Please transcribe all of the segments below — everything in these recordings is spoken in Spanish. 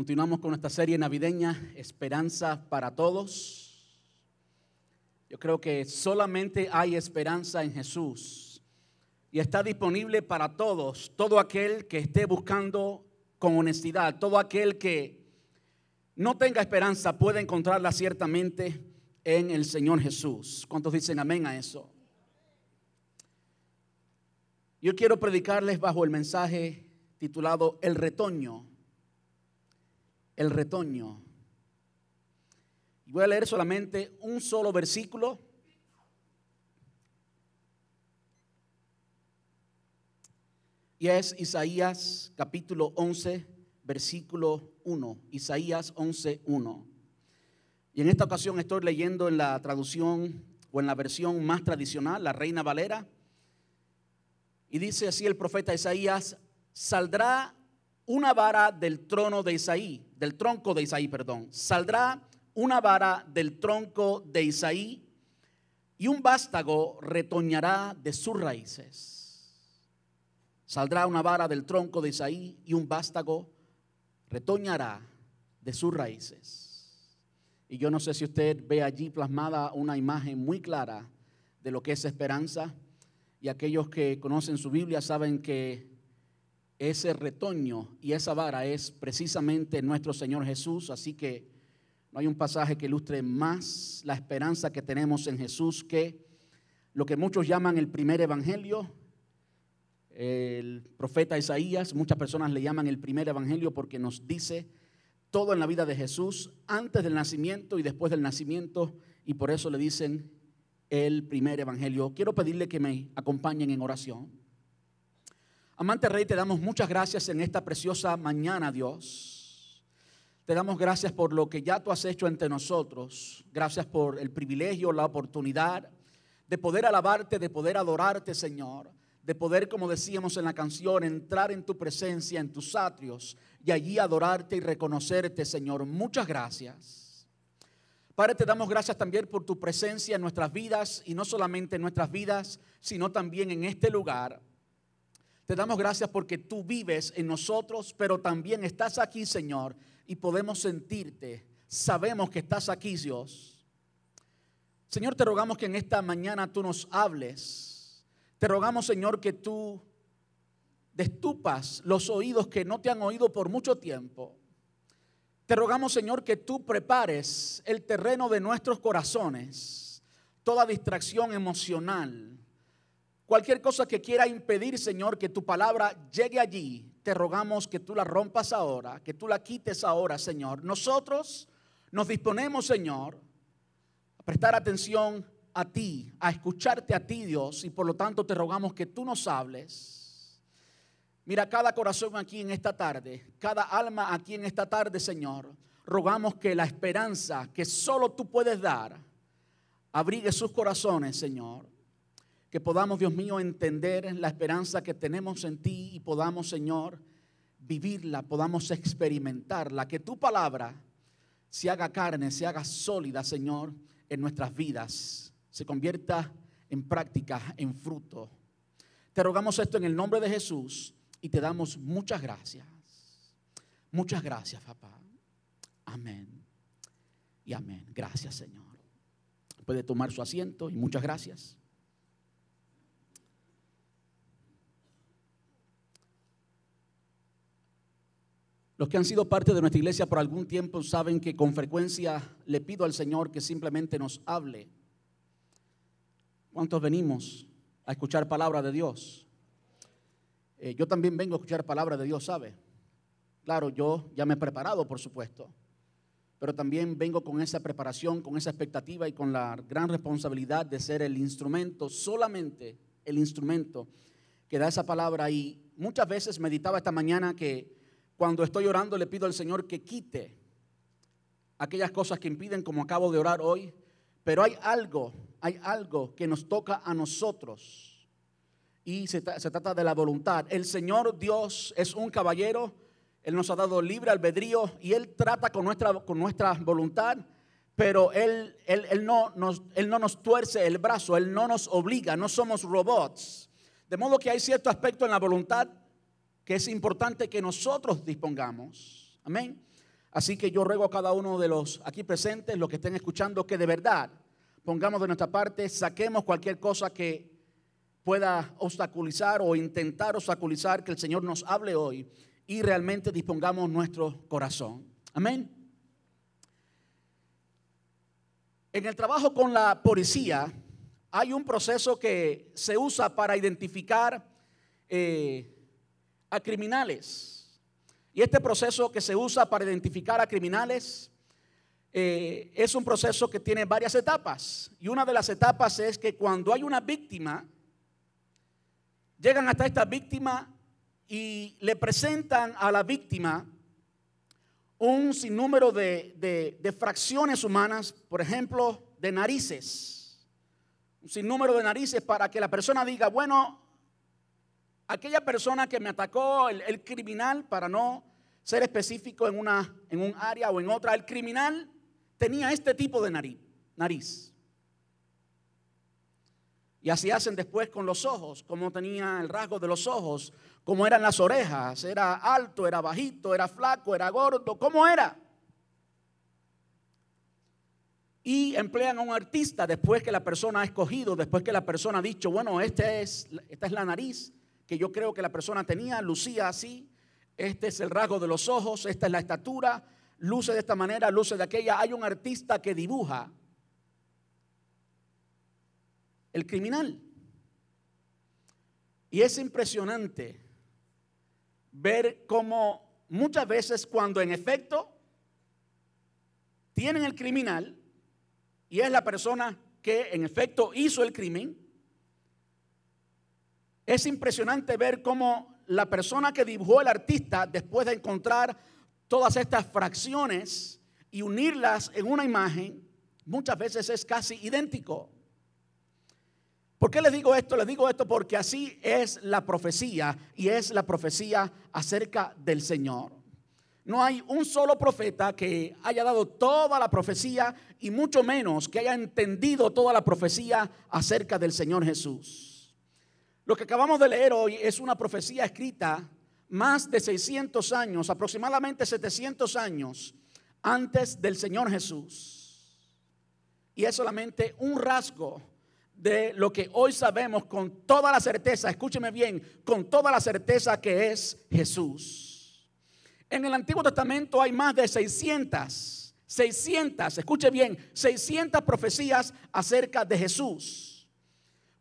Continuamos con nuestra serie navideña, Esperanza para Todos. Yo creo que solamente hay esperanza en Jesús y está disponible para todos, todo aquel que esté buscando con honestidad, todo aquel que no tenga esperanza puede encontrarla ciertamente en el Señor Jesús. ¿Cuántos dicen amén a eso? Yo quiero predicarles bajo el mensaje titulado El retoño el retoño. Voy a leer solamente un solo versículo. Y es Isaías capítulo 11, versículo 1. Isaías 11, 1. Y en esta ocasión estoy leyendo en la traducción o en la versión más tradicional, la Reina Valera. Y dice así el profeta Isaías, saldrá una vara del trono de Isaí, del tronco de Isaí, perdón. Saldrá una vara del tronco de Isaí y un vástago retoñará de sus raíces. Saldrá una vara del tronco de Isaí y un vástago retoñará de sus raíces. Y yo no sé si usted ve allí plasmada una imagen muy clara de lo que es esperanza. Y aquellos que conocen su Biblia saben que ese retoño y esa vara es precisamente nuestro Señor Jesús, así que no hay un pasaje que ilustre más la esperanza que tenemos en Jesús que lo que muchos llaman el primer evangelio. El profeta Isaías, muchas personas le llaman el primer evangelio porque nos dice todo en la vida de Jesús antes del nacimiento y después del nacimiento y por eso le dicen el primer evangelio. Quiero pedirle que me acompañen en oración. Amante Rey, te damos muchas gracias en esta preciosa mañana, Dios. Te damos gracias por lo que ya tú has hecho entre nosotros. Gracias por el privilegio, la oportunidad de poder alabarte, de poder adorarte, Señor. De poder, como decíamos en la canción, entrar en tu presencia, en tus atrios y allí adorarte y reconocerte, Señor. Muchas gracias. Padre, te damos gracias también por tu presencia en nuestras vidas y no solamente en nuestras vidas, sino también en este lugar. Te damos gracias porque tú vives en nosotros, pero también estás aquí, Señor, y podemos sentirte. Sabemos que estás aquí, Dios. Señor, te rogamos que en esta mañana tú nos hables. Te rogamos, Señor, que tú destupas los oídos que no te han oído por mucho tiempo. Te rogamos, Señor, que tú prepares el terreno de nuestros corazones, toda distracción emocional, Cualquier cosa que quiera impedir, Señor, que tu palabra llegue allí, te rogamos que tú la rompas ahora, que tú la quites ahora, Señor. Nosotros nos disponemos, Señor, a prestar atención a ti, a escucharte a ti, Dios, y por lo tanto te rogamos que tú nos hables. Mira cada corazón aquí en esta tarde, cada alma aquí en esta tarde, Señor. Rogamos que la esperanza que solo tú puedes dar abrigue sus corazones, Señor que podamos, Dios mío, entender la esperanza que tenemos en ti y podamos, Señor, vivirla, podamos experimentarla, que tu palabra se haga carne, se haga sólida, Señor, en nuestras vidas, se convierta en práctica, en fruto. Te rogamos esto en el nombre de Jesús y te damos muchas gracias. Muchas gracias, papá. Amén. Y amén. Gracias, Señor. Puede tomar su asiento y muchas gracias. Los que han sido parte de nuestra iglesia por algún tiempo saben que con frecuencia le pido al Señor que simplemente nos hable. ¿Cuántos venimos a escuchar palabra de Dios? Eh, yo también vengo a escuchar palabra de Dios, ¿sabe? Claro, yo ya me he preparado, por supuesto, pero también vengo con esa preparación, con esa expectativa y con la gran responsabilidad de ser el instrumento, solamente el instrumento que da esa palabra. Y muchas veces meditaba esta mañana que cuando estoy orando le pido al Señor que quite aquellas cosas que impiden como acabo de orar hoy. Pero hay algo, hay algo que nos toca a nosotros. Y se, trata de la voluntad. El Señor Dios es un caballero. Él nos ha dado libre albedrío y Él trata con nuestra, con nuestra voluntad. Pero él, él, él, no nos, él no nos tuerce el brazo, Él no nos obliga, no somos robots. De modo que hay cierto aspecto en la voluntad que es importante que nosotros dispongamos. Amén. Así que yo ruego a cada uno de los aquí presentes, los que estén escuchando, que de verdad pongamos de nuestra parte, saquemos cualquier cosa que pueda obstaculizar o intentar obstaculizar que el Señor nos hable hoy y realmente dispongamos nuestro corazón. Amén. En el trabajo con la policía hay un proceso que se usa para identificar eh, a criminales. Y este proceso que se usa para identificar a criminales eh, es un proceso que tiene varias etapas. Y una de las etapas es que cuando hay una víctima, llegan hasta esta víctima y le presentan a la víctima un sinnúmero de, de fracciones humanas, por ejemplo, de narices. Un sinnúmero de narices para que la persona diga, bueno, aquella persona que me atacó, el, criminal, para no ser específico en, una, en un área o en otra, el criminal tenía este tipo de nariz. Y así hacen después con los ojos, como tenía el rasgo de los ojos, cómo eran las orejas, era alto, era bajito, era flaco, era gordo, cómo era. Y emplean a un artista después que la persona ha escogido, después que la persona ha dicho, bueno, este es, esta es la nariz, que yo creo que la persona tenía, lucía así, este es el rasgo de los ojos, esta es la estatura, luce de esta manera, luce de aquella. Hay un artista que dibuja el criminal. Y es impresionante ver cómo muchas veces cuando en efecto tienen el criminal y es la persona que en efecto hizo el crimen, es impresionante ver cómo la persona que dibujó el artista, después de encontrar todas estas fracciones y unirlas en una imagen, muchas veces es casi idéntico. ¿Por qué les digo esto? Les digo esto porque así es la profecía y es la profecía acerca del Señor. No hay un solo profeta que haya dado toda la profecía y mucho menos que haya entendido toda la profecía acerca del Señor Jesús. Lo que acabamos de leer hoy es una profecía escrita más de 600 años, aproximadamente 700 años antes del Señor Jesús. Y es solamente un rasgo de lo que hoy sabemos con toda la certeza, escúcheme bien, con toda la certeza que es Jesús. En el Antiguo Testamento hay más de 600, 600, escuche bien, 600 profecías acerca de Jesús.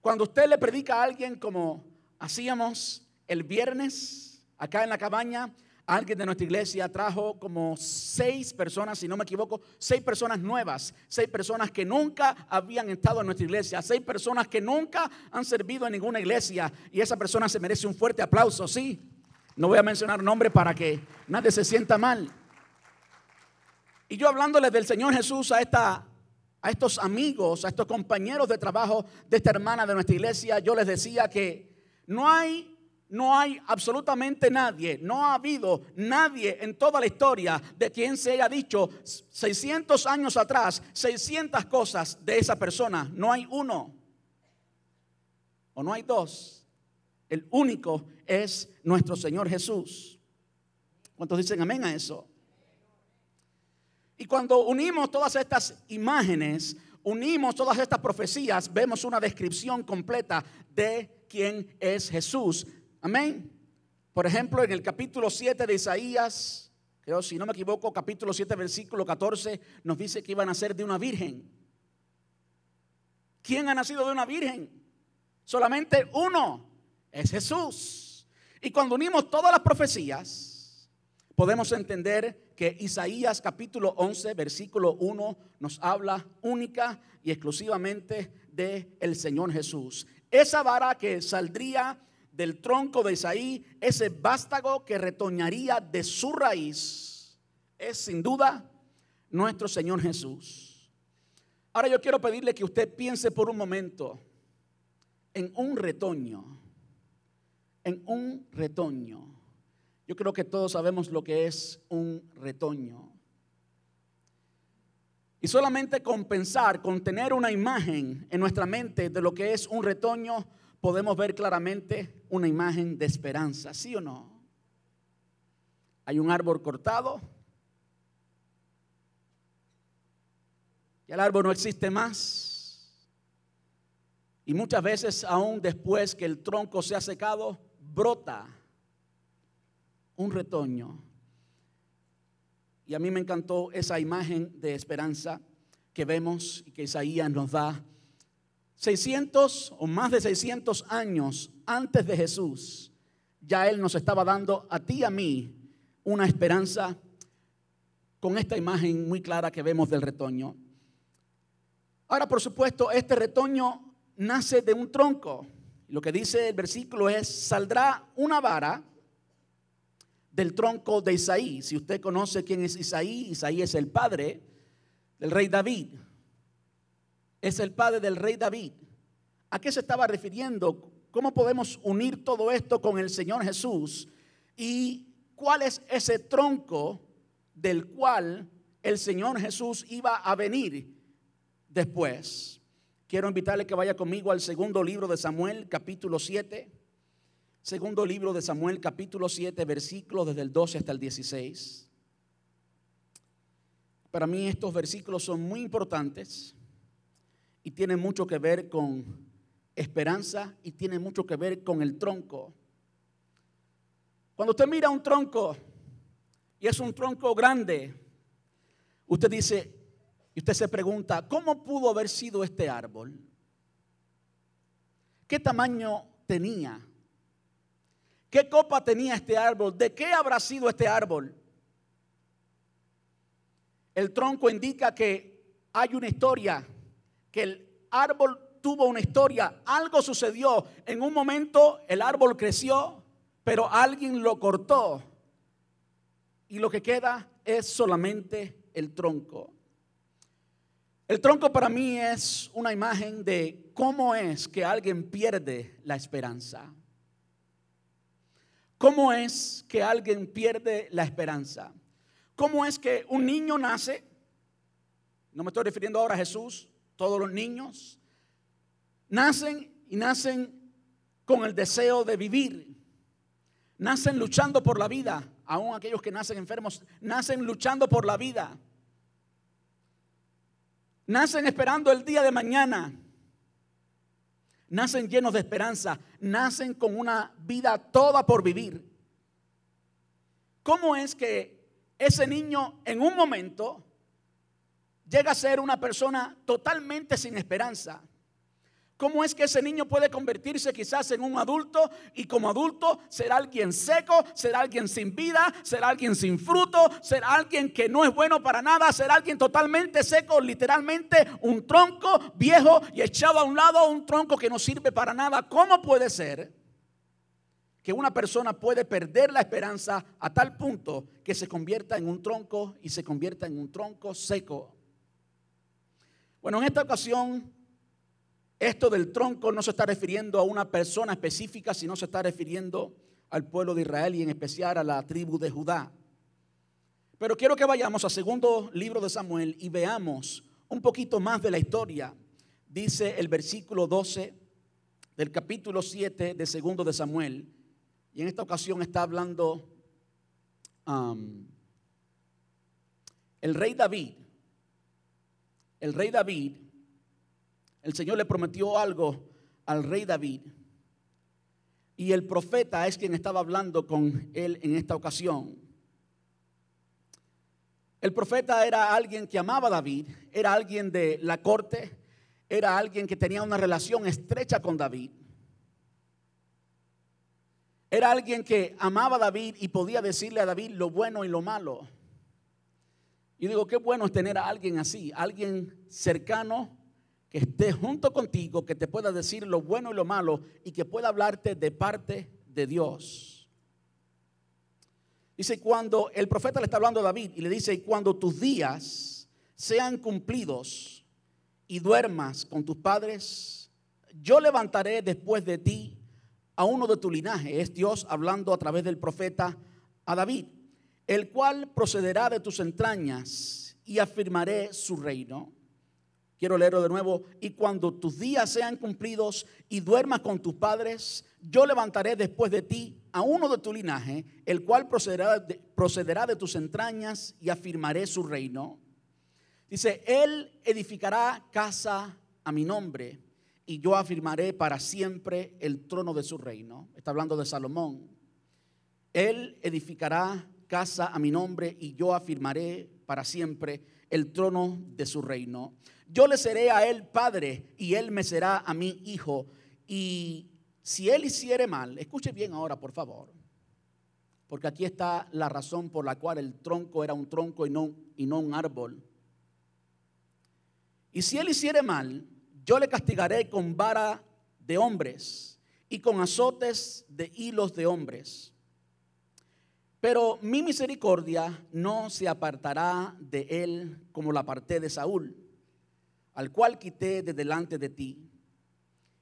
Cuando usted le predica a alguien como hacíamos el viernes acá en la cabaña, alguien de nuestra iglesia trajo como seis personas, si no me equivoco, seis personas nuevas, seis personas que nunca habían estado en nuestra iglesia, seis personas que nunca han servido en ninguna iglesia y esa persona se merece un fuerte aplauso, sí. No voy a mencionar nombre para que nadie se sienta mal. Y yo hablándole del Señor Jesús a esta a estos amigos, a estos compañeros de trabajo de esta hermana de nuestra iglesia, yo les decía que no hay, no hay absolutamente nadie, no ha habido nadie en toda la historia de quien se haya dicho 600 años atrás, 600 cosas de esa persona. No hay uno o no hay dos. El único es nuestro Señor Jesús. ¿Cuántos dicen amén a eso? Y cuando unimos todas estas imágenes, unimos todas estas profecías, vemos una descripción completa de quién es Jesús. Amén. Por ejemplo, en el capítulo 7 de Isaías, creo si no me equivoco, capítulo 7, versículo 14, nos dice que iban a ser de una virgen. ¿Quién ha nacido de una virgen? Solamente uno, es Jesús. Y cuando unimos todas las profecías, podemos entender que Isaías capítulo 11, versículo 1 nos habla única y exclusivamente de el Señor Jesús. Esa vara que saldría del tronco de Isaí, ese vástago que retoñaría de su raíz, es sin duda nuestro Señor Jesús. Ahora yo quiero pedirle que usted piense por un momento en un retoño, en un retoño. Yo creo que todos sabemos lo que es un retoño. Y solamente con pensar, con tener una imagen en nuestra mente de lo que es un retoño, podemos ver claramente una imagen de esperanza, ¿sí o no? Hay un árbol cortado, que el árbol no existe más. Y muchas veces, aún después que el tronco se ha secado, brota un retoño. Y a mí me encantó esa imagen de esperanza que vemos y que Isaías nos da. 600 o más de 600 años antes de Jesús, ya Él nos estaba dando a ti y a mí una esperanza con esta imagen muy clara que vemos del retoño. Ahora, por supuesto, este retoño nace de un tronco. Lo que dice el versículo es, saldrá una vara del tronco de Isaí. Si usted conoce quién es Isaí, Isaí es el padre del rey David. Es el padre del rey David. ¿A qué se estaba refiriendo? ¿Cómo podemos unir todo esto con el Señor Jesús? ¿Y cuál es ese tronco del cual el Señor Jesús iba a venir después? Quiero invitarle que vaya conmigo al segundo libro de Samuel, capítulo 7. Segundo libro de Samuel, capítulo 7, versículos desde el 12 hasta el 16. Para mí estos versículos son muy importantes y tienen mucho que ver con esperanza y tienen mucho que ver con el tronco. Cuando usted mira un tronco y es un tronco grande, usted dice, y usted se pregunta, ¿cómo pudo haber sido este árbol? ¿Qué tamaño tenía? ¿Qué copa tenía este árbol? ¿De qué habrá sido este árbol? El tronco indica que hay una historia, que el árbol tuvo una historia, algo sucedió. En un momento el árbol creció, pero alguien lo cortó. Y lo que queda es solamente el tronco. El tronco para mí es una imagen de cómo es que alguien pierde la esperanza. ¿Cómo es que alguien pierde la esperanza? ¿Cómo es que un niño nace? No me estoy refiriendo ahora a Jesús, todos los niños nacen y nacen con el deseo de vivir. Nacen luchando por la vida, aún aquellos que nacen enfermos, nacen luchando por la vida. Nacen esperando el día de mañana. Nacen llenos de esperanza, nacen con una vida toda por vivir. ¿Cómo es que ese niño en un momento llega a ser una persona totalmente sin esperanza. ¿Cómo es que ese niño puede convertirse quizás en un adulto y como adulto será alguien seco, será alguien sin vida, será alguien sin fruto, será alguien que no es bueno para nada, será alguien totalmente seco, literalmente un tronco viejo y echado a un lado, un tronco que no sirve para nada? ¿Cómo puede ser que una persona puede perder la esperanza a tal punto que se convierta en un tronco y se convierta en un tronco seco. Bueno, en esta ocasión, esto del tronco no se está refiriendo a una persona específica, sino se está refiriendo al pueblo de Israel y en especial a la tribu de Judá. Pero quiero que vayamos al segundo libro de Samuel y veamos un poquito más de la historia. Dice el versículo 12 del capítulo 7 de segundo de Samuel. Y en esta ocasión está hablando um, el rey David. El rey David, el Señor le prometió algo al rey David. Y el profeta es quien estaba hablando con él en esta ocasión. El profeta era alguien que amaba a David, era alguien de la corte, era alguien que tenía una relación estrecha con David. Era alguien que amaba a David y podía decirle a David lo bueno y lo malo. Y digo, qué bueno es tener a alguien así, alguien cercano que esté junto contigo, que te pueda decir lo bueno y lo malo y que pueda hablarte de parte de Dios. Dice, cuando el profeta le está hablando a David y le dice, cuando tus días sean cumplidos y duermas con tus padres, yo levantaré después de ti a uno de tu linaje. Es Dios hablando a través del profeta a David, el cual procederá de tus entrañas y afirmaré su reino. Quiero leerlo de nuevo. Y cuando tus días sean cumplidos y duermas con tus padres, yo levantaré después de ti a uno de tu linaje, el cual procederá de, procederá de tus entrañas y afirmaré su reino. Dice, Él edificará casa a mi nombre y yo afirmaré para siempre el trono de su reino. Está hablando de Salomón. Él edificará casa a mi nombre y yo afirmaré para siempre el trono de su reino. Yo le seré a él padre y él me será a mí hijo. Y si él hiciere mal, escuche bien ahora, por favor, porque aquí está la razón por la cual el tronco era un tronco y no, y no un árbol. Y si él hiciere mal, yo le castigaré con vara de hombres y con azotes de hilos de hombres. Pero mi misericordia no se apartará de él como la aparté de Saúl, al cual quité de delante de ti.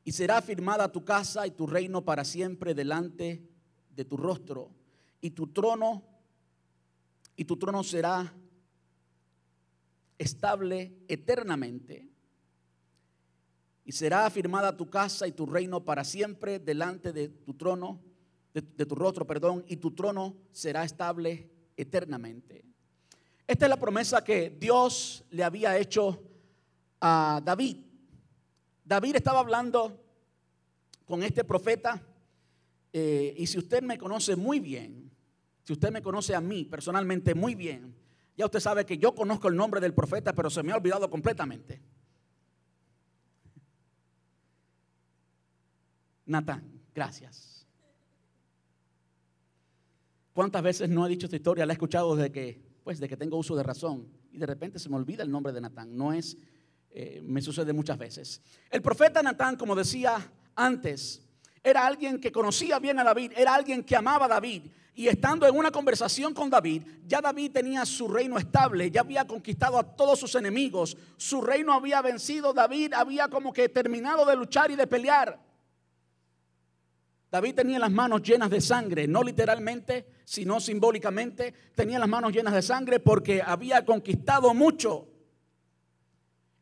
Y será firmada tu casa y tu reino para siempre delante de tu rostro. Y tu trono, y tu trono será estable eternamente. Y será firmada tu casa y tu reino para siempre delante de tu trono de, tu rostro, perdón, y tu trono será estable eternamente. Esta es la promesa que Dios le había hecho a David. David estaba hablando con este profeta eh, y si usted me conoce muy bien, si usted me conoce a mí personalmente muy bien, ya usted sabe que yo conozco el nombre del profeta, pero se me ha olvidado completamente. Natán, gracias. ¿Cuántas veces no he dicho esta historia? La he escuchado desde que, pues, de que tengo uso de razón. Y de repente se me olvida el nombre de Natán. No es, eh, me sucede muchas veces. El profeta Natán, como decía antes, era alguien que conocía bien a David, era alguien que amaba a David. Y estando en una conversación con David, ya David tenía su reino estable, ya había conquistado a todos sus enemigos, su reino había vencido, David había como que terminado de luchar y de pelear. David tenía las manos llenas de sangre, no literalmente, sino simbólicamente. Tenía las manos llenas de sangre porque había conquistado mucho.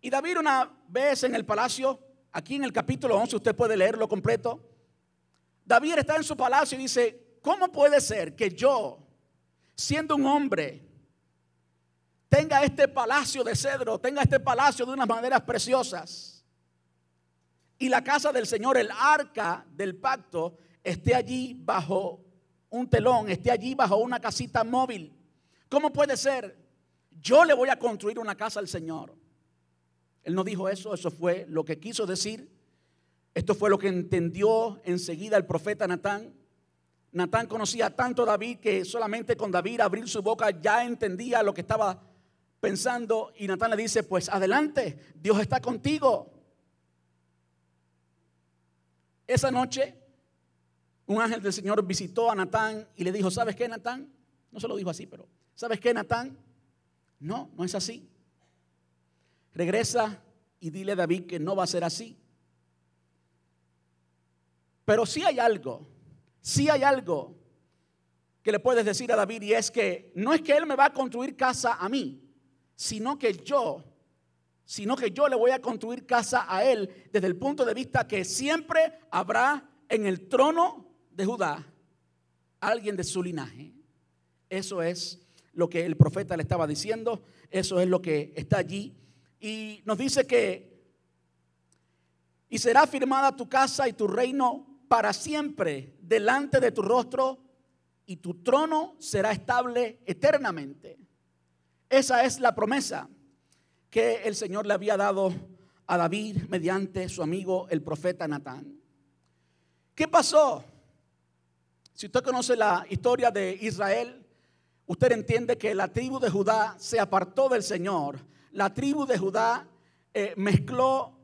Y David una vez en el palacio, aquí en el capítulo 11, usted puede leerlo completo. David está en su palacio y dice, ¿cómo puede ser que yo, siendo un hombre, tenga este palacio de cedro, tenga este palacio de unas maderas preciosas? Y la casa del Señor, el arca del pacto, esté allí bajo un telón, esté allí bajo una casita móvil. ¿Cómo puede ser? Yo le voy a construir una casa al Señor. Él no dijo eso, eso fue lo que quiso decir. Esto fue lo que entendió enseguida el profeta Natán. Natán conocía tanto a David que solamente con David abrir su boca ya entendía lo que estaba pensando. Y Natán le dice, pues adelante, Dios está contigo. Esa noche, un ángel del Señor visitó a Natán y le dijo, ¿sabes qué, Natán? No se lo dijo así, pero ¿sabes qué, Natán? No, no es así. Regresa y dile a David que no va a ser así. Pero sí hay algo, sí hay algo que le puedes decir a David y es que no es que él me va a construir casa a mí, sino que yo sino que yo le voy a construir casa a él desde el punto de vista que siempre habrá en el trono de Judá alguien de su linaje. Eso es lo que el profeta le estaba diciendo, eso es lo que está allí. Y nos dice que, y será firmada tu casa y tu reino para siempre delante de tu rostro, y tu trono será estable eternamente. Esa es la promesa que el Señor le había dado a David mediante su amigo el profeta Natán. ¿Qué pasó? Si usted conoce la historia de Israel, usted entiende que la tribu de Judá se apartó del Señor. La tribu de Judá eh, mezcló,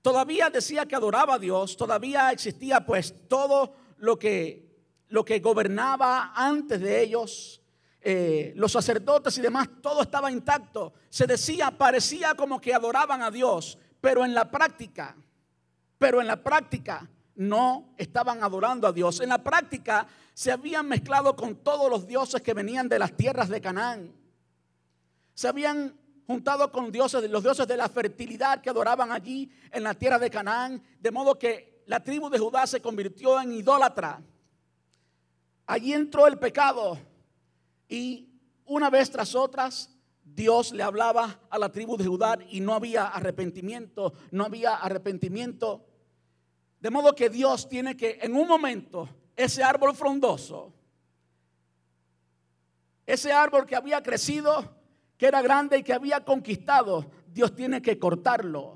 todavía decía que adoraba a Dios, todavía existía pues todo lo que, lo que gobernaba antes de ellos, eh, los sacerdotes y demás, todo estaba intacto. Se decía, parecía como que adoraban a Dios, pero en la práctica, pero en la práctica no estaban adorando a Dios. En la práctica se habían mezclado con todos los dioses que venían de las tierras de Canaán. Se habían juntado con dioses, los dioses de la fertilidad que adoraban allí en la tierra de Canaán, de modo que la tribu de Judá se convirtió en idólatra. Allí entró el pecado y una vez tras otras, Dios le hablaba a la tribu de Judá y no había arrepentimiento, no había arrepentimiento. De modo que Dios tiene que en un momento ese árbol frondoso, ese árbol que había crecido, que era grande y que había conquistado, Dios tiene que cortarlo.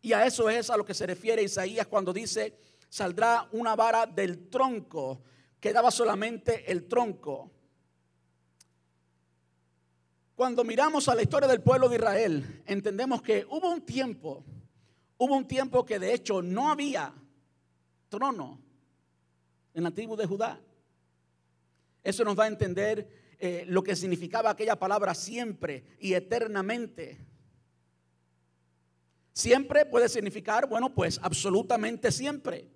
Y a eso es a lo que se refiere Isaías cuando dice, saldrá una vara del tronco, quedaba solamente el tronco. Cuando miramos a la historia del pueblo de Israel, entendemos que hubo un tiempo, hubo un tiempo que de hecho no había trono en la tribu de Judá. Eso nos va a entender eh, lo que significaba aquella palabra siempre y eternamente. Siempre puede significar, bueno, pues absolutamente siempre.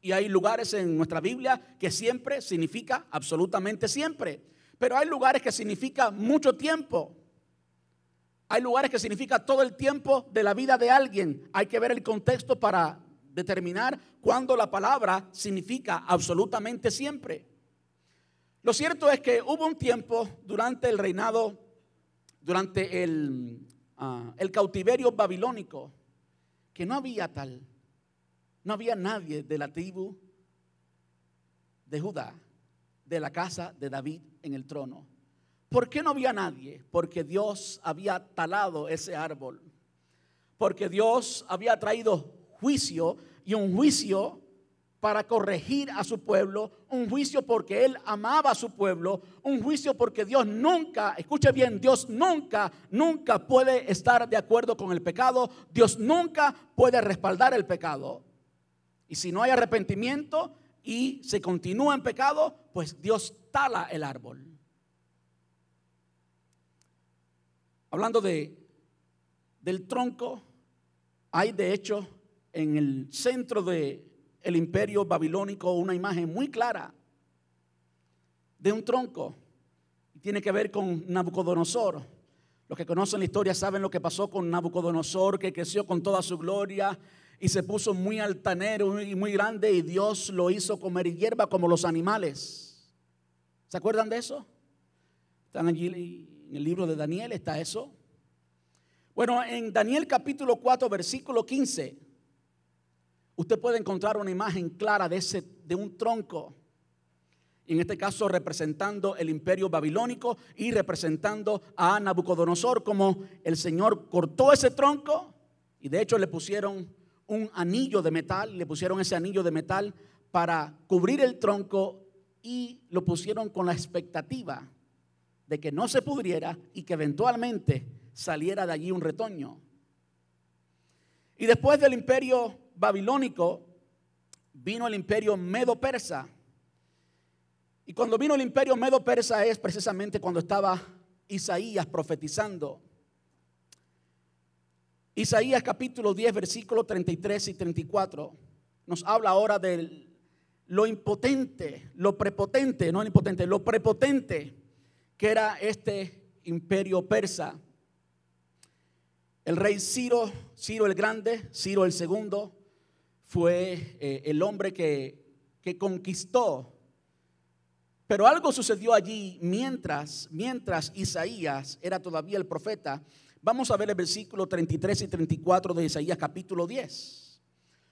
Y hay lugares en nuestra Biblia que siempre significa absolutamente siempre. Pero hay lugares que significa mucho tiempo. Hay lugares que significa todo el tiempo de la vida de alguien. Hay que ver el contexto para determinar cuándo la palabra significa absolutamente siempre. Lo cierto es que hubo un tiempo durante el reinado, durante el, ah, el cautiverio babilónico, que no había tal, no había nadie de la tribu de Judá de la casa de David en el trono. ¿Por qué no había nadie? Porque Dios había talado ese árbol. Porque Dios había traído juicio y un juicio para corregir a su pueblo, un juicio porque Él amaba a su pueblo, un juicio porque Dios nunca, escuche bien, Dios nunca, nunca puede estar de acuerdo con el pecado, Dios nunca puede respaldar el pecado. Y si no hay arrepentimiento, y se continúa en pecado, pues Dios tala el árbol. Hablando de del tronco, hay de hecho en el centro del el imperio babilónico una imagen muy clara de un tronco. Tiene que ver con Nabucodonosor. Los que conocen la historia saben lo que pasó con Nabucodonosor, que creció con toda su gloria y se puso muy altanero y muy grande y Dios lo hizo comer hierba como los animales. ¿Se acuerdan de eso? Están allí en el libro de Daniel, está eso. Bueno, en Daniel capítulo 4, versículo 15, usted puede encontrar una imagen clara de, ese, de un tronco. En este caso representando el imperio babilónico y representando a Nabucodonosor, como el Señor cortó ese tronco y de hecho le pusieron un anillo de metal, le pusieron ese anillo de metal para cubrir el tronco y lo pusieron con la expectativa de que no se pudriera y que eventualmente saliera de allí un retoño. Y después del imperio babilónico vino el imperio medo-persa. Y cuando vino el imperio medo-persa es precisamente cuando estaba Isaías profetizando. Isaías capítulo 10, versículos 33 y 34 nos habla ahora de lo impotente, lo prepotente, no impotente, lo prepotente que era este imperio persa. El rey Ciro, Ciro el Grande, Ciro el Segundo, fue eh, el hombre que, que conquistó. Pero algo sucedió allí mientras, mientras Isaías era todavía el profeta Vamos a ver el versículo 33 y 34 de Isaías capítulo 10.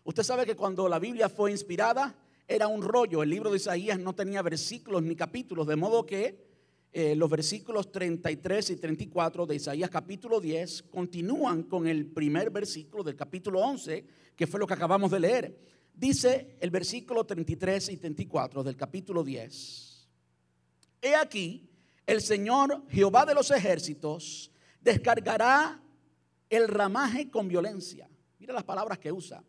Usted sabe que cuando la Biblia fue inspirada era un rollo. El libro de Isaías no tenía versículos ni capítulos, de modo que eh, los versículos 33 y 34 de Isaías capítulo 10 continúan con el primer versículo del capítulo 11, que fue lo que acabamos de leer. Dice el versículo 33 y 34 del capítulo 10. He aquí, el Señor Jehová de los ejércitos descargará el ramaje con violencia. Mira las palabras que usa.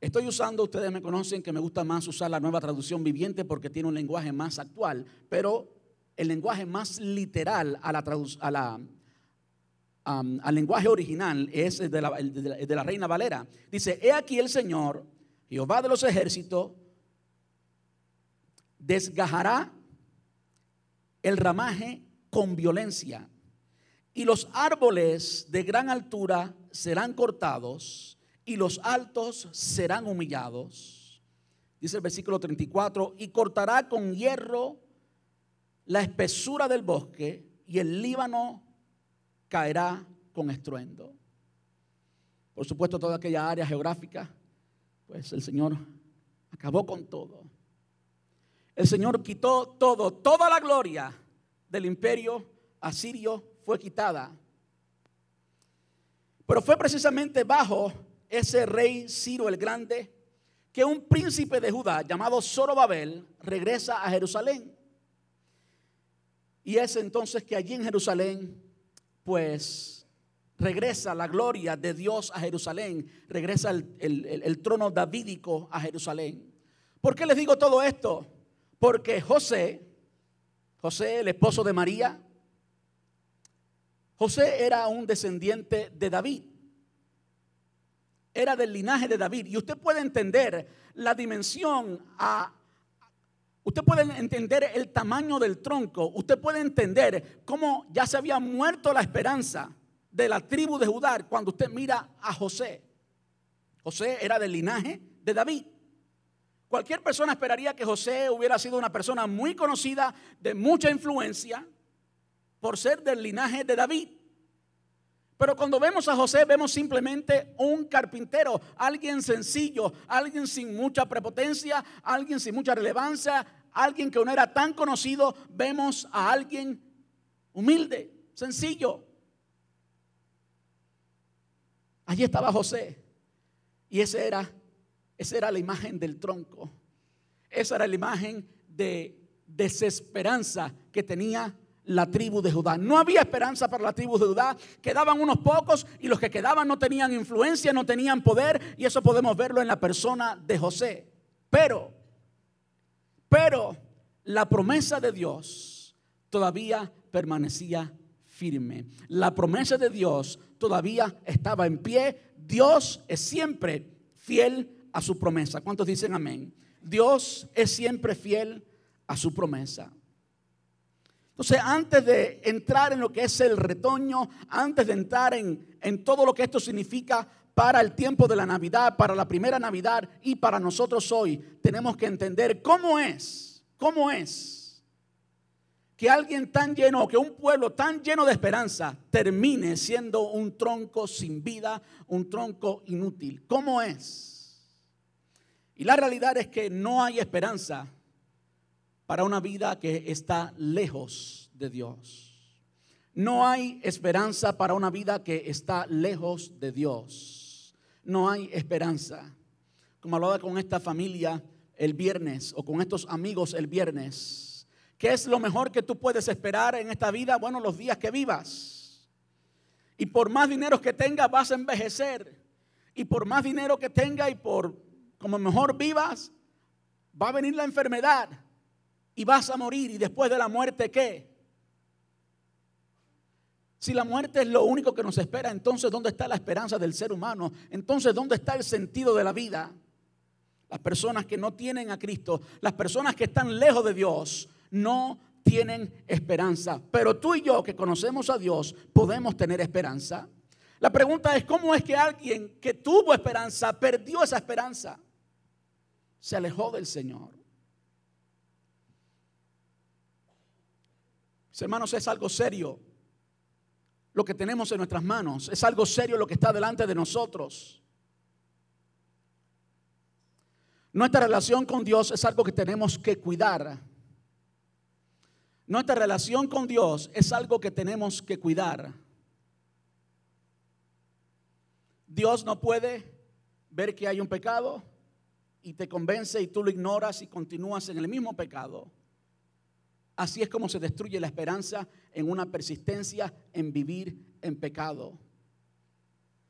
Estoy usando, ustedes me conocen que me gusta más usar la nueva traducción viviente porque tiene un lenguaje más actual, pero el lenguaje más literal a la, a la al lenguaje original es de la, de la Reina Valera. Dice, he aquí el Señor, Jehová de los ejércitos, desgajará el ramaje con violencia y los árboles de gran altura serán cortados y los altos serán humillados. Dice el versículo 34, y cortará con hierro la espesura del bosque y el Líbano caerá con estruendo. Por supuesto, toda aquella área geográfica, pues el Señor acabó con todo. El Señor quitó todo, toda la gloria del imperio asirio fue quitada. Pero fue precisamente bajo ese rey Ciro el Grande que un príncipe de Judá llamado Zorobabel regresa a Jerusalén. Y es entonces que allí en Jerusalén, pues regresa la gloria de Dios a Jerusalén, regresa el, trono davídico a Jerusalén. ¿Por qué les digo todo esto? Porque José, José, el esposo de María, José era un descendiente de David. Era del linaje de David. Y usted puede entender la dimensión a Usted puede entender el tamaño del tronco. Usted puede entender cómo ya se había muerto la esperanza de la tribu de Judá cuando usted mira a José. José era del linaje de David. Cualquier persona esperaría que José hubiera sido una persona muy conocida, de mucha influencia, por ser del linaje de David. Pero cuando vemos a José, vemos simplemente un carpintero, alguien sencillo, alguien sin mucha prepotencia, alguien sin mucha relevancia, alguien que no era tan conocido, vemos a alguien humilde, sencillo. Allí estaba José. Y esa era, esa era la imagen del tronco. Esa era la imagen de desesperanza que tenía la tribu de Judá. No había esperanza para la tribu de Judá. Quedaban unos pocos y los que quedaban no tenían influencia, no tenían poder. Y eso podemos verlo en la persona de José. Pero pero la promesa de Dios todavía permanecía firme. La promesa de Dios todavía estaba en pie. Dios es siempre fiel a su promesa. ¿Cuántos dicen amén? Dios es siempre fiel a su promesa. Entonces, antes de entrar en lo que es el retoño, antes de entrar en, en todo lo que esto significa para el tiempo de la Navidad, para la primera Navidad y para nosotros hoy, tenemos que entender cómo es, cómo es que alguien tan lleno, que un pueblo tan lleno de esperanza termine siendo un tronco sin vida, un tronco inútil. ¿Cómo es? Y la realidad es que no hay esperanza para una vida que está lejos de Dios. No hay esperanza para una vida que está lejos de Dios no hay esperanza. Como hablaba con esta familia el viernes o con estos amigos el viernes. ¿Qué es lo mejor que tú puedes esperar en esta vida? Bueno, los días que vivas. Y por más dinero que tengas vas a envejecer. Y por más dinero que tengas y por como mejor vivas, va a venir la enfermedad y vas a morir. ¿Y después de la muerte qué? Si la muerte es lo único que nos espera, entonces ¿dónde está la esperanza del ser humano? Entonces ¿dónde está el sentido de la vida? Las personas que no tienen a Cristo, las personas que están lejos de Dios, no tienen esperanza. Pero tú y yo que conocemos a Dios podemos tener esperanza. La pregunta es, ¿cómo es que alguien que tuvo esperanza perdió esa esperanza? Se alejó del Señor. Hermanos, es algo serio lo que tenemos en nuestras manos. Es algo serio lo que está delante de nosotros. Nuestra relación con Dios es algo que tenemos que cuidar. Nuestra relación con Dios es algo que tenemos que cuidar. Dios no puede ver que hay un pecado y te convence y tú lo ignoras y continúas en el mismo pecado. Así es como se destruye la esperanza en una persistencia en vivir en pecado.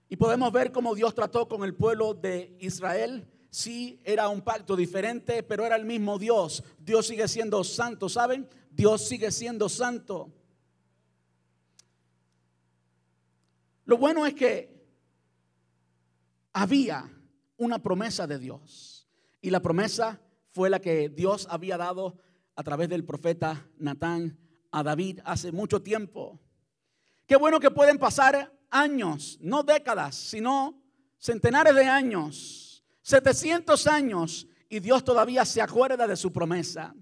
Y podemos ver cómo Dios trató con el pueblo de Israel. Sí, era un pacto diferente, pero era el mismo Dios. Dios sigue siendo santo, ¿saben? Dios sigue siendo santo. Lo bueno es que había una promesa de Dios. Y la promesa fue la que Dios había dado a través del profeta Natán a David hace mucho tiempo. Qué bueno que pueden pasar años, no décadas, sino centenares de años, 700 años, y Dios todavía se acuerda de su promesa.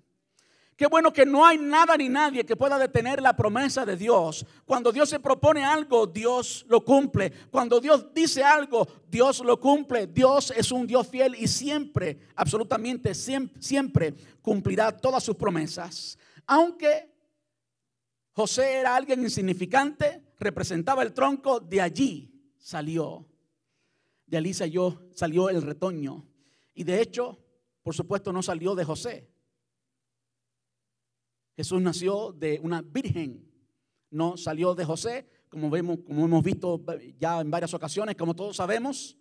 Qué bueno que no hay nada ni nadie que pueda detener la promesa de Dios. Cuando Dios se propone algo, Dios lo cumple. Cuando Dios dice algo, Dios lo cumple. Dios es un Dios fiel y siempre, absolutamente siempre, cumplirá todas sus promesas. Aunque José era alguien insignificante, representaba el tronco, de allí salió. De allí salió, salió el retoño. Y de hecho, por supuesto, no salió de José Jesús nació de una virgen, no salió de José, como, vemos, como hemos visto ya en varias ocasiones, como todos sabemos.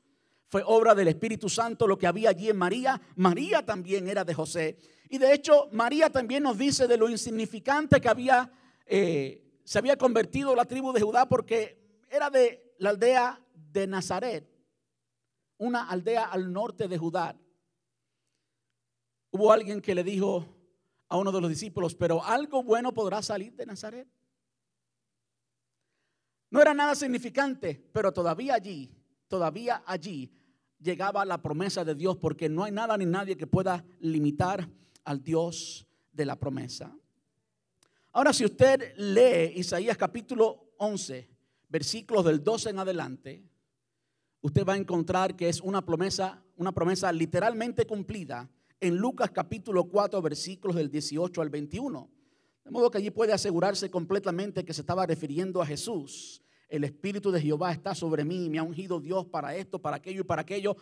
Fue obra del Espíritu Santo lo que había allí en María. María también era de José. Y de hecho, María también nos dice de lo insignificante que había, eh, se había convertido la tribu de Judá porque era de la aldea de Nazaret, una aldea al norte de Judá. Hubo alguien que le dijo, a uno de los discípulos, pero algo bueno podrá salir de Nazaret. No era nada significante, pero todavía allí, todavía allí llegaba la promesa de Dios, porque no hay nada ni nadie que pueda limitar al Dios de la promesa. Ahora, si usted lee Isaías capítulo 11, versículos del 12 en adelante, usted va a encontrar que es una promesa, una promesa literalmente cumplida en Lucas capítulo 4, versículos del 18 al 21. De modo que allí puede asegurarse completamente que se estaba refiriendo a Jesús. El Espíritu de Jehová está sobre mí, me ha ungido Dios para esto, para aquello y para aquello.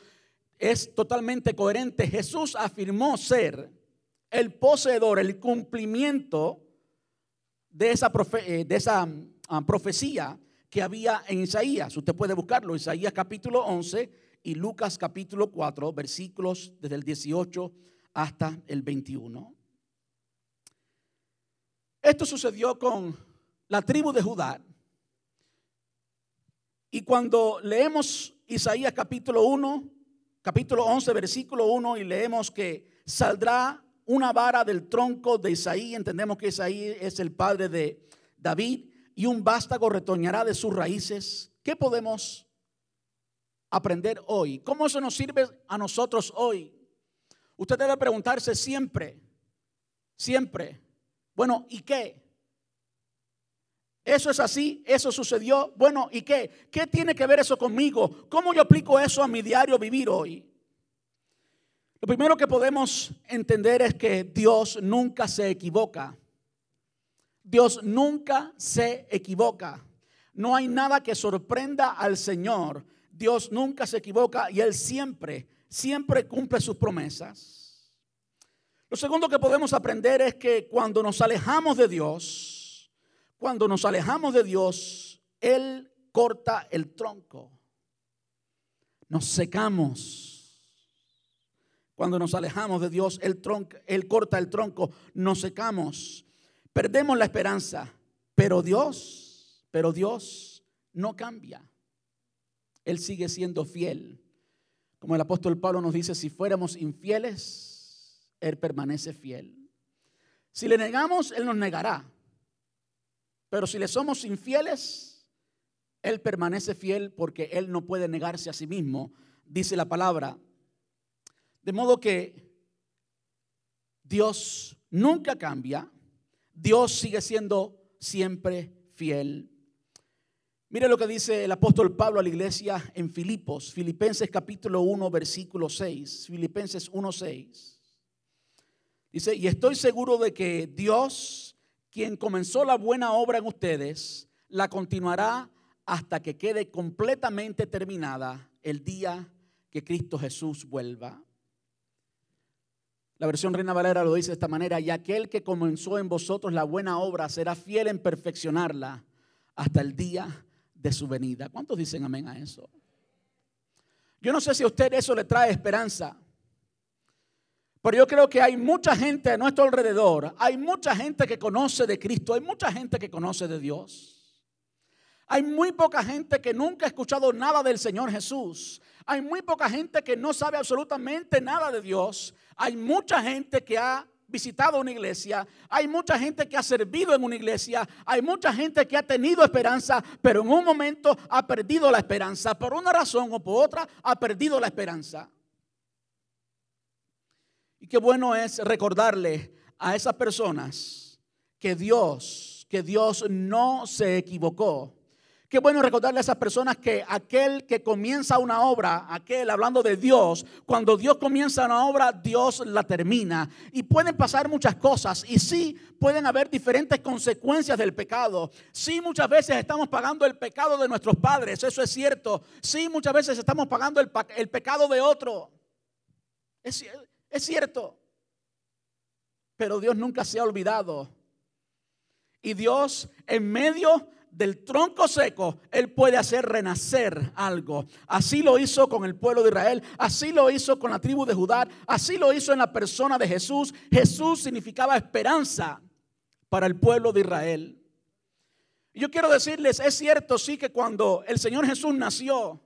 Es totalmente coherente. Jesús afirmó ser el poseedor, el cumplimiento de esa, eh, de esa ah, profecía que había en Isaías. Usted puede buscarlo, Isaías capítulo 11 y Lucas capítulo 4, versículos desde el 18 hasta el 21. Esto sucedió con la tribu de Judá. Y cuando leemos Isaías capítulo 1, capítulo 11, versículo 1, y leemos que saldrá una vara del tronco de Isaí, entendemos que Isaí es el padre de David, y un vástago retoñará de sus raíces. ¿Qué podemos aprender hoy? ¿Cómo eso nos sirve a nosotros hoy? Usted debe preguntarse siempre, siempre, bueno, ¿y qué? Eso es así, eso sucedió, bueno, ¿y qué? ¿Qué tiene que ver eso conmigo? ¿Cómo yo aplico eso a mi diario vivir hoy? Lo primero que podemos entender es que Dios nunca se equivoca. Dios nunca se equivoca. No hay nada que sorprenda al Señor. Dios nunca se equivoca y Él siempre, siempre cumple sus promesas. Lo segundo que podemos aprender es que cuando nos alejamos de Dios, cuando nos alejamos de Dios, Él corta el tronco. Nos secamos. Cuando nos alejamos de Dios, Él, él corta el tronco, nos secamos. Perdemos la esperanza, pero Dios, pero Dios no cambia. Él sigue siendo fiel. Como el apóstol Pablo nos dice, si fuéramos infieles, Él permanece fiel. Si le negamos, Él nos negará. Pero si le somos infieles, Él permanece fiel porque Él no puede negarse a sí mismo, dice la palabra. De modo que Dios nunca cambia, Dios sigue siendo siempre fiel. Mire lo que dice el apóstol Pablo a la iglesia en Filipos, Filipenses capítulo 1, versículo 6, Filipenses 1, 6. Dice, y estoy seguro de que Dios, quien comenzó la buena obra en ustedes, la continuará hasta que quede completamente terminada el día que Cristo Jesús vuelva. La versión Reina Valera lo dice de esta manera, y aquel que comenzó en vosotros la buena obra será fiel en perfeccionarla hasta el día de su venida. ¿Cuántos dicen amén a eso? Yo no sé si a usted eso le trae esperanza. Pero yo creo que hay mucha gente a nuestro alrededor, hay mucha gente que conoce de Cristo, hay mucha gente que conoce de Dios. Hay muy poca gente que nunca ha escuchado nada del Señor Jesús. Hay muy poca gente que no sabe absolutamente nada de Dios. Hay mucha gente que ha visitado una iglesia, hay mucha gente que ha servido en una iglesia, hay mucha gente que ha tenido esperanza, pero en un momento ha perdido la esperanza. Por una razón o por otra, ha perdido la esperanza. Y qué bueno es recordarle a esas personas que Dios, que Dios no se equivocó. Qué bueno recordarle a esas personas que aquel que comienza una obra, aquel hablando de Dios, cuando Dios comienza una obra, Dios la termina. Y pueden pasar muchas cosas y sí pueden haber diferentes consecuencias del pecado. Sí muchas veces estamos pagando el pecado de nuestros padres, eso es cierto. Sí muchas veces estamos pagando el, pecado de otro. Es, es cierto. Pero Dios nunca se ha olvidado. Y Dios en medio del tronco seco, Él puede hacer renacer algo. Así lo hizo con el pueblo de Israel, así lo hizo con la tribu de Judá, así lo hizo en la persona de Jesús. Jesús significaba esperanza para el pueblo de Israel. Yo quiero decirles, es cierto, sí, que cuando el Señor Jesús nació,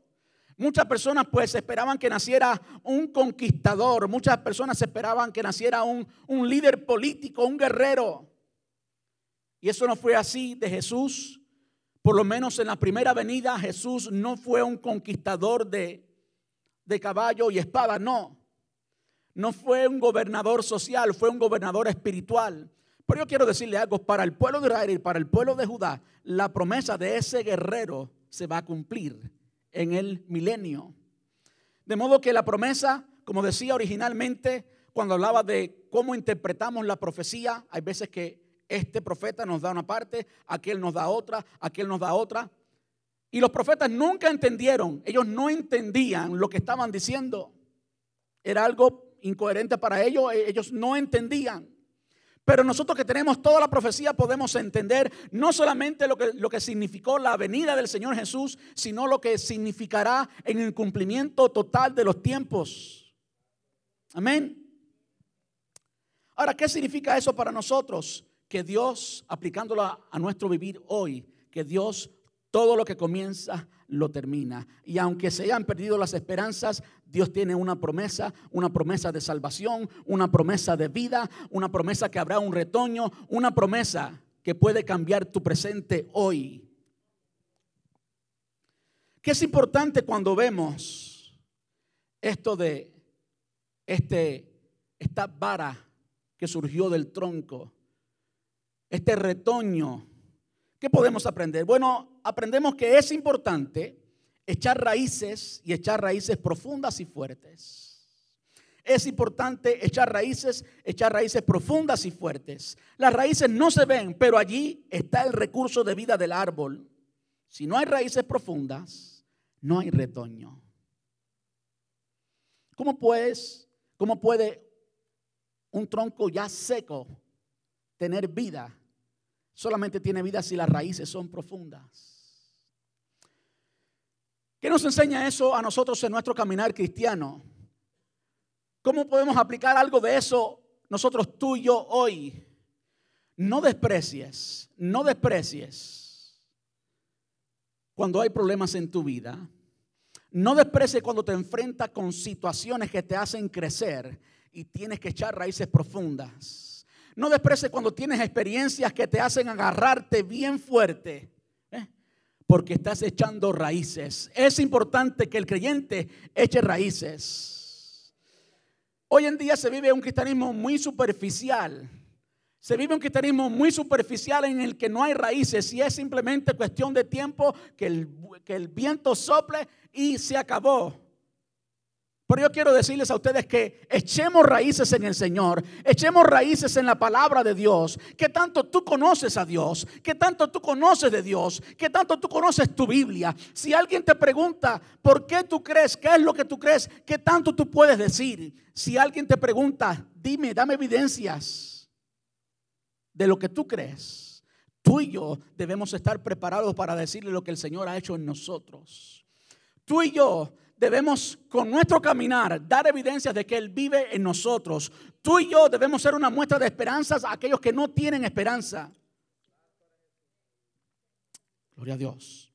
muchas personas pues esperaban que naciera un conquistador, muchas personas esperaban que naciera un, un líder político, un guerrero. Y eso no fue así de Jesús. Por lo menos en la primera venida Jesús no fue un conquistador de, de caballo y espada, no. No fue un gobernador social, fue un gobernador espiritual. Pero yo quiero decirle algo, para el pueblo de Israel y para el pueblo de Judá, la promesa de ese guerrero se va a cumplir en el milenio. De modo que la promesa, como decía originalmente, cuando hablaba de cómo interpretamos la profecía, hay veces que este profeta nos da una parte, aquel nos da otra, aquel nos da otra. Y los profetas nunca entendieron, ellos no entendían lo que estaban diciendo. Era algo incoherente para ellos, e-, ellos no entendían. Pero nosotros que tenemos toda la profecía podemos entender no solamente lo que, lo que significó la venida del Señor Jesús, sino lo que significará en el cumplimiento total de los tiempos. Amén. Ahora, ¿qué significa eso para nosotros? Que Dios, aplicándolo a, nuestro vivir hoy, que Dios todo lo que comienza lo termina. Y aunque se hayan perdido las esperanzas, Dios tiene una promesa, una promesa de salvación, una promesa de vida, una promesa que habrá un retoño, una promesa que puede cambiar tu presente hoy. ¿Qué es importante cuando vemos esto de este, esta vara que surgió del tronco? Este retoño. ¿Qué podemos aprender? Bueno, aprendemos que es importante echar raíces y echar raíces profundas y fuertes. Es importante echar raíces, echar raíces profundas y fuertes. Las raíces no se ven, pero allí está el recurso de vida del árbol. Si no hay raíces profundas, no hay retoño. ¿Cómo pues, cómo puede un tronco ya seco tener vida solamente tiene vida si las raíces son profundas. ¿Qué nos enseña eso a nosotros en nuestro caminar cristiano? ¿Cómo podemos aplicar algo de eso nosotros tú y yo hoy? No desprecies, no desprecies cuando hay problemas en tu vida. No desprecies cuando te enfrentas con situaciones que te hacen crecer y tienes que echar raíces profundas. No desprecies cuando tienes experiencias que te hacen agarrarte bien fuerte. ¿eh? Porque estás echando raíces. Es importante que el creyente eche raíces. Hoy en día se vive un cristianismo muy superficial. Se vive un cristianismo muy superficial en el que no hay raíces y es simplemente cuestión de tiempo que el, que el viento sople y se acabó. Pero yo quiero decirles a ustedes que echemos raíces en el Señor, echemos raíces en la palabra de Dios. Que tanto tú conoces a Dios, que tanto tú conoces de Dios, que tanto tú conoces tu Biblia. Si alguien te pregunta por qué tú crees, qué es lo que tú crees, qué tanto tú puedes decir. Si alguien te pregunta, dime, dame evidencias de lo que tú crees. Tú y yo debemos estar preparados para decirle lo que el Señor ha hecho en nosotros. Tú y yo debemos con nuestro caminar dar evidencias de que Él vive en nosotros. Tú y yo debemos ser una muestra de esperanzas a aquellos que no tienen esperanza. Gloria a Dios.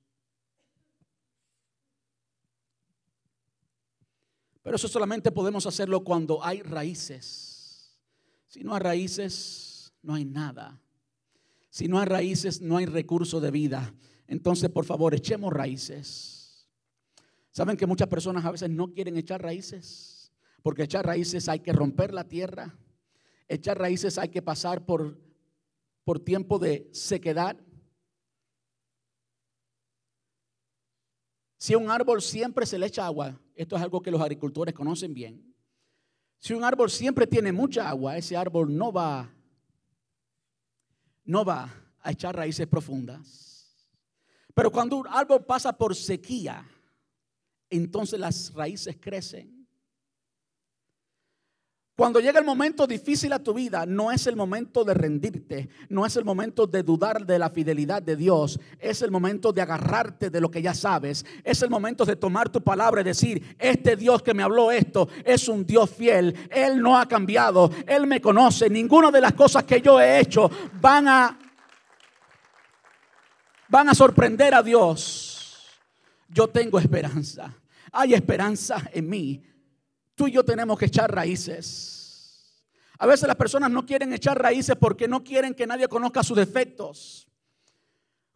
Pero eso solamente podemos hacerlo cuando hay raíces. Si no hay raíces, no hay nada. Si no hay raíces, no hay recurso de vida. Entonces, por favor, echemos raíces. Saben que muchas personas a veces no quieren echar raíces, porque echar raíces hay que romper la tierra. echar raíces hay que pasar por, por tiempo de sequedad. Si a un árbol siempre se le echa agua, esto es algo que los agricultores conocen bien. Si un árbol siempre tiene mucha agua, ese árbol no va, no va a echar raíces profundas. Pero cuando un árbol pasa por sequía, entonces las raíces crecen. Cuando llega el momento difícil a tu vida, no es el momento de rendirte, no es el momento de dudar de la fidelidad de Dios, es el momento de agarrarte de lo que ya sabes, es el momento de tomar tu palabra y decir, este Dios que me habló esto es un Dios fiel, Él no ha cambiado, Él me conoce, ninguna de las cosas que yo he hecho van a, van a sorprender a Dios. Yo tengo esperanza, hay esperanza en mí tú y yo tenemos que echar raíces. A veces las personas no quieren echar raíces porque no quieren que nadie conozca sus defectos.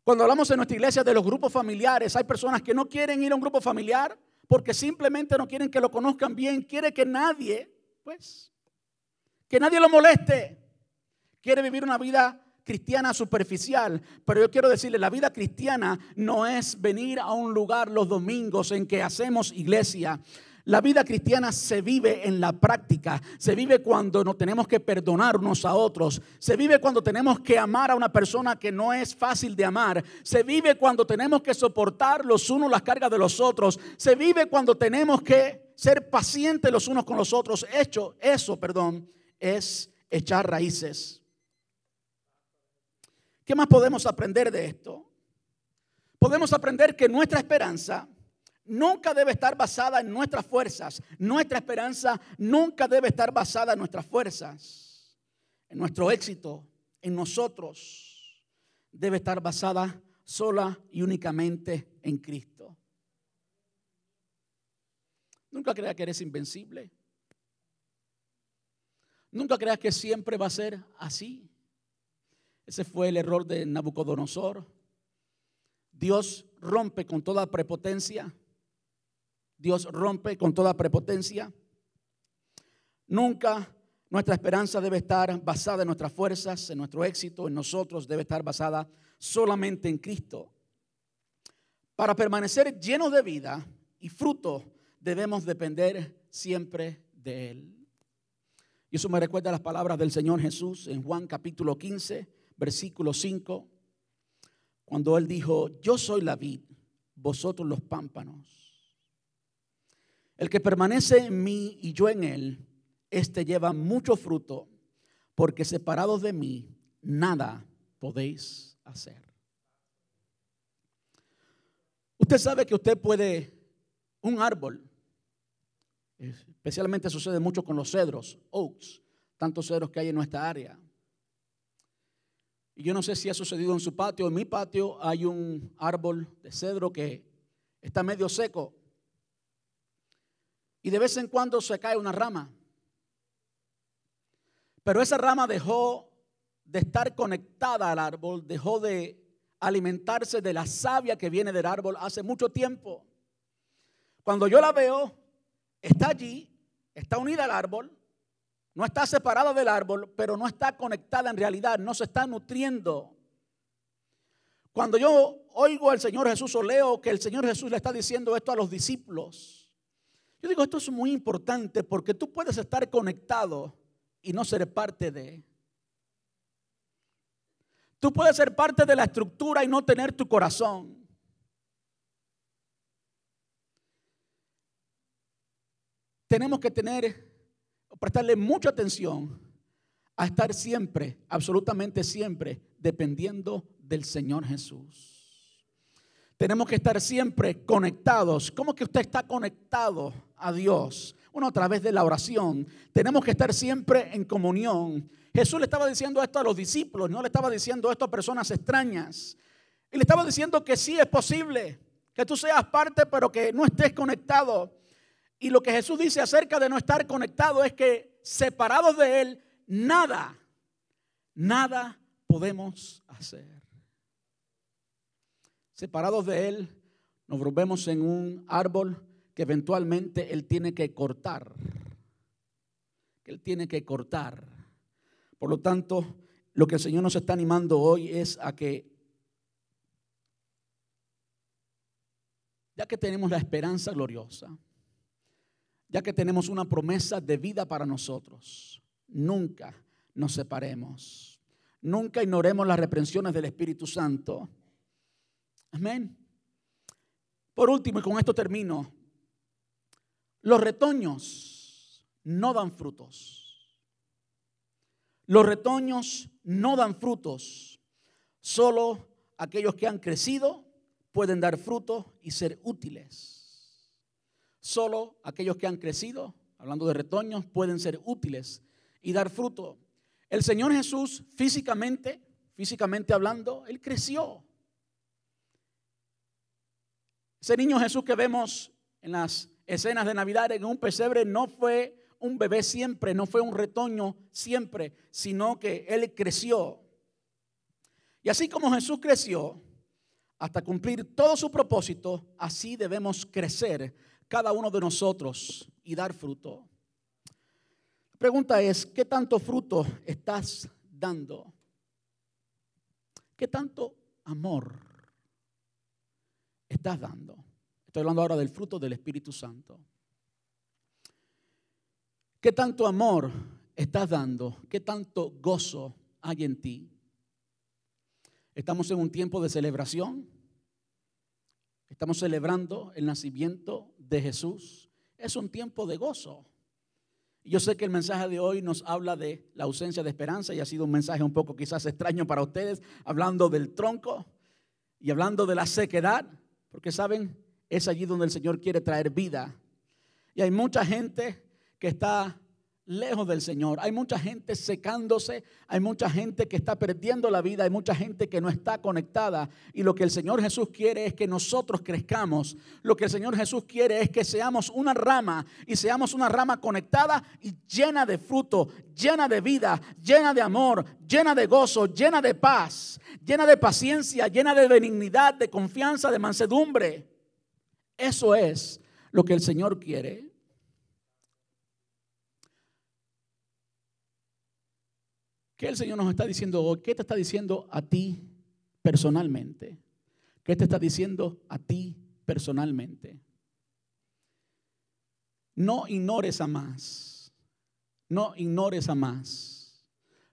Cuando hablamos en nuestra iglesia de los grupos familiares, hay personas que no quieren ir a un grupo familiar porque simplemente no quieren que lo conozcan bien. Quiere que nadie, pues, que nadie lo moleste. Quiere vivir una vida cristiana superficial, pero yo quiero decirle, la vida cristiana no es venir a un lugar los domingos en que hacemos iglesia. La vida cristiana se vive en la práctica, se vive cuando nos tenemos que perdonar unos a otros, se vive cuando tenemos que amar a una persona que no es fácil de amar, se vive cuando tenemos que soportar los unos las cargas de los otros, se vive cuando tenemos que ser pacientes los unos con los otros. Hecho, eso, perdón, es echar raíces. ¿Qué más podemos aprender de esto? Podemos aprender que nuestra esperanza nunca debe estar basada en nuestras fuerzas. Nuestra esperanza nunca debe estar basada en nuestras fuerzas, en nuestro éxito, en nosotros. Debe estar basada sola y únicamente en Cristo. Nunca creas que eres invencible. Nunca creas que siempre va a ser así. Ese fue el error de Nabucodonosor. Dios rompe con toda prepotencia Dios rompe con toda prepotencia. Nunca nuestra esperanza debe estar basada en nuestras fuerzas, en nuestro éxito, en nosotros, debe estar basada solamente en Cristo. Para permanecer llenos de vida y fruto, debemos depender siempre de Él. Y eso me recuerda las palabras del Señor Jesús en Juan capítulo 15, versículo 5, cuando Él dijo, yo soy la vid, vosotros los pámpanos. El que permanece en mí y yo en él, este lleva mucho fruto, porque separados de mí, nada podéis hacer. Usted sabe que usted puede, un árbol, especialmente sucede mucho con los cedros, oaks, tantos cedros que hay en nuestra área. Y yo no sé si ha sucedido en su patio. En mi patio hay un árbol de cedro que está medio seco y de vez en cuando se cae una rama. Pero esa rama dejó de estar conectada al árbol, dejó de alimentarse de la savia que viene del árbol hace mucho tiempo. Cuando yo la veo, está allí, está unida al árbol, no está separada del árbol, pero no está conectada en realidad, no se está nutriendo. Cuando yo oigo al Señor Jesús o leo que el Señor Jesús le está diciendo esto a los discípulos, yo digo, esto es muy importante porque tú puedes estar conectado y no ser parte de. Tú puedes ser parte de la estructura y no tener tu corazón. Tenemos que tener, prestarle mucha atención a estar siempre, absolutamente siempre, dependiendo del Señor Jesús. Tenemos que estar siempre conectados. ¿Cómo que usted está conectado a Dios? Bueno, a través de la oración. Tenemos que estar siempre en comunión. Jesús le estaba diciendo esto a los discípulos, no le estaba diciendo esto a personas extrañas. Y le estaba diciendo que sí es posible, que tú seas parte, pero que no estés conectado. Y lo que Jesús dice acerca de no estar conectado es que separados de Él, nada, nada podemos hacer separados de Él, nos volvemos en un árbol que eventualmente Él tiene que cortar. Que Él tiene que cortar. Por lo tanto, lo que el Señor nos está animando hoy es a que, ya que tenemos la esperanza gloriosa, ya que tenemos una promesa de vida para nosotros, nunca nos separemos. Nunca ignoremos las reprensiones del Espíritu Santo. Amén. Por último, y con esto termino, los retoños no dan frutos. Los retoños no dan frutos. Solo aquellos que han crecido pueden dar frutos y ser útiles. Solo aquellos que han crecido, hablando de retoños, pueden ser útiles y dar fruto. El Señor Jesús físicamente, físicamente hablando, Él creció. Ese niño Jesús que vemos en las escenas de Navidad en un pesebre no fue un bebé siempre, no fue un retoño siempre, sino que Él creció. Y así como Jesús creció hasta cumplir todo su propósito, así debemos crecer cada uno de nosotros y dar fruto. La pregunta es, ¿qué tanto fruto estás dando? ¿Qué tanto amor estás dando? Estoy hablando ahora del fruto del Espíritu Santo. ¿Qué tanto amor estás dando? ¿Qué tanto gozo hay en ti? Estamos en un tiempo de celebración. Estamos celebrando el nacimiento de Jesús. Es un tiempo de gozo. Yo sé que el mensaje de hoy nos habla de la ausencia de esperanza y ha sido un mensaje un poco quizás extraño para ustedes, hablando del tronco y hablando de la sequedad, porque saben, es allí donde el Señor quiere traer vida. Y hay mucha gente que está lejos del Señor. Hay mucha gente secándose, hay mucha gente que está perdiendo la vida, hay mucha gente que no está conectada. Y lo que el Señor Jesús quiere es que nosotros crezcamos. Lo que el Señor Jesús quiere es que seamos una rama y seamos una rama conectada y llena de fruto, llena de vida, llena de amor, llena de gozo, llena de paz, llena de paciencia, llena de benignidad, de confianza, de mansedumbre. Eso es lo que el Señor quiere. ¿Qué el Señor nos está diciendo hoy? ¿Qué te está diciendo a ti personalmente? ¿Qué te está diciendo a ti personalmente? No ignores a más. No ignores a más.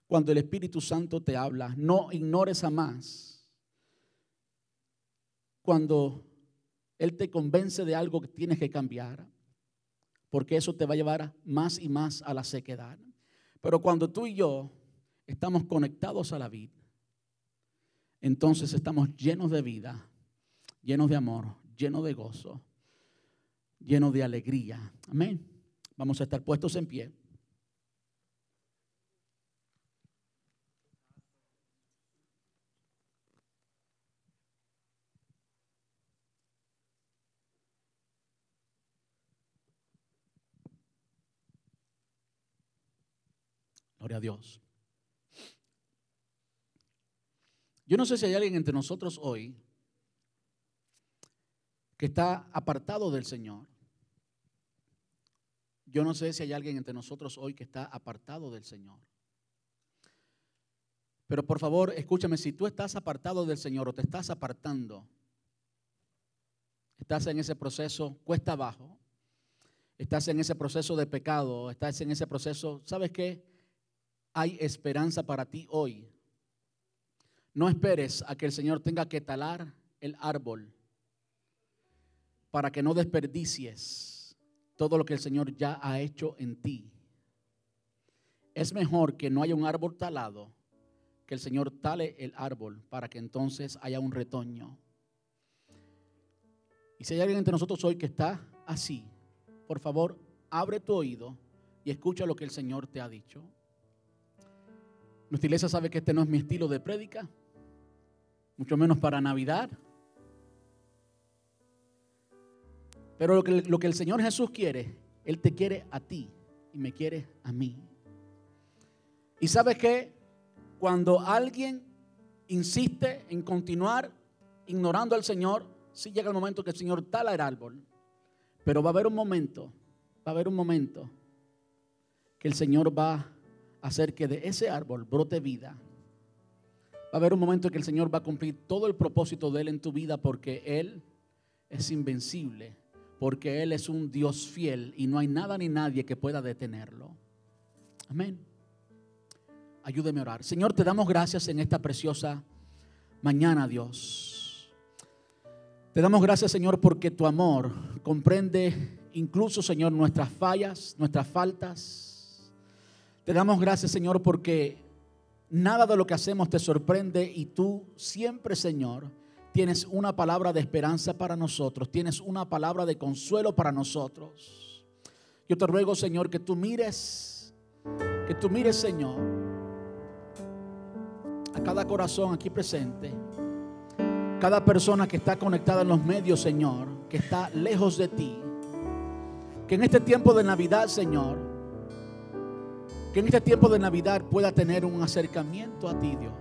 Cuando el Espíritu Santo te habla, no ignores a más. Cuando Él te convence de algo que tienes que cambiar, porque eso te va a llevar más y más a la sequedad. Pero cuando tú y yo estamos conectados a la vida, entonces estamos llenos de vida, llenos de amor, llenos de gozo, llenos de alegría. Amén. Vamos a estar puestos en pie. Gloria a Dios. Yo no sé si hay alguien entre nosotros hoy que está apartado del Señor. Yo no sé si hay alguien entre nosotros hoy que está apartado del Señor. Pero por favor, escúchame, si tú estás apartado del Señor o te estás apartando, estás en ese proceso cuesta abajo, estás en ese proceso de pecado, estás en ese proceso, ¿sabes qué? Hay esperanza para ti hoy. No esperes a que el Señor tenga que talar el árbol para que no desperdicies todo lo que el Señor ya ha hecho en ti. Es mejor que no haya un árbol talado, que el Señor tale el árbol para que entonces haya un retoño. Y si hay alguien entre nosotros hoy que está así, por favor, abre tu oído y escucha lo que el Señor te ha dicho. Nuestra iglesia sabe que este no es mi estilo de prédica mucho menos para Navidad. Pero lo que, lo que el Señor Jesús quiere, Él te quiere a ti y me quiere a mí. Y sabes que cuando alguien insiste en continuar ignorando al Señor, sí llega el momento que el Señor tala el árbol. Pero va a haber un momento, va a haber un momento que el Señor va hacer que de ese árbol brote vida. Va a haber un momento en que el Señor va a cumplir todo el propósito de Él en tu vida porque Él es invencible, porque Él es un Dios fiel y no hay nada ni nadie que pueda detenerlo. Amén. Ayúdeme a orar. Señor, te damos gracias en esta preciosa mañana, Dios. Te damos gracias, Señor, porque tu amor comprende incluso, Señor, nuestras fallas, nuestras faltas. Te damos gracias, Señor, porque nada de lo que hacemos te sorprende y tú siempre, Señor, tienes una palabra de esperanza para nosotros, tienes una palabra de consuelo para nosotros. Yo te ruego, Señor, que tú mires, que tú mires, Señor, a cada corazón aquí presente, cada persona que está conectada en los medios, Señor, que está lejos de ti. Que en este tiempo de Navidad, Señor, que en este tiempo de Navidad pueda tener un acercamiento a ti, Dios.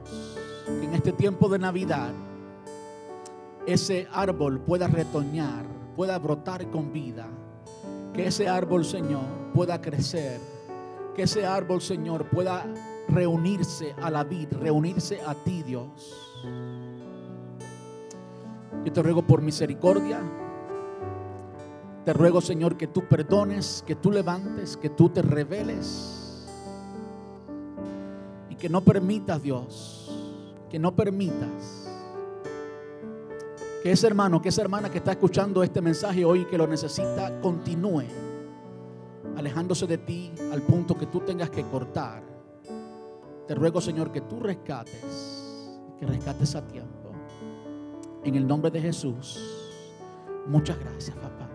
Que en este tiempo de Navidad ese árbol pueda retoñar, pueda brotar con vida. Que ese árbol, Señor, pueda crecer. Que ese árbol, Señor, pueda reunirse a la vid, reunirse a ti, Dios. Yo te ruego por misericordia. Te ruego, Señor, que tú perdones, que tú levantes, que tú te reveles. Que no permitas, Dios, que no permitas que ese hermano, que esa hermana que está escuchando este mensaje hoy que lo necesita, continúe alejándose de ti al punto que tú tengas que cortar. Te ruego, Señor, que tú rescates, que rescates a tiempo. En el nombre de Jesús, muchas gracias, papá.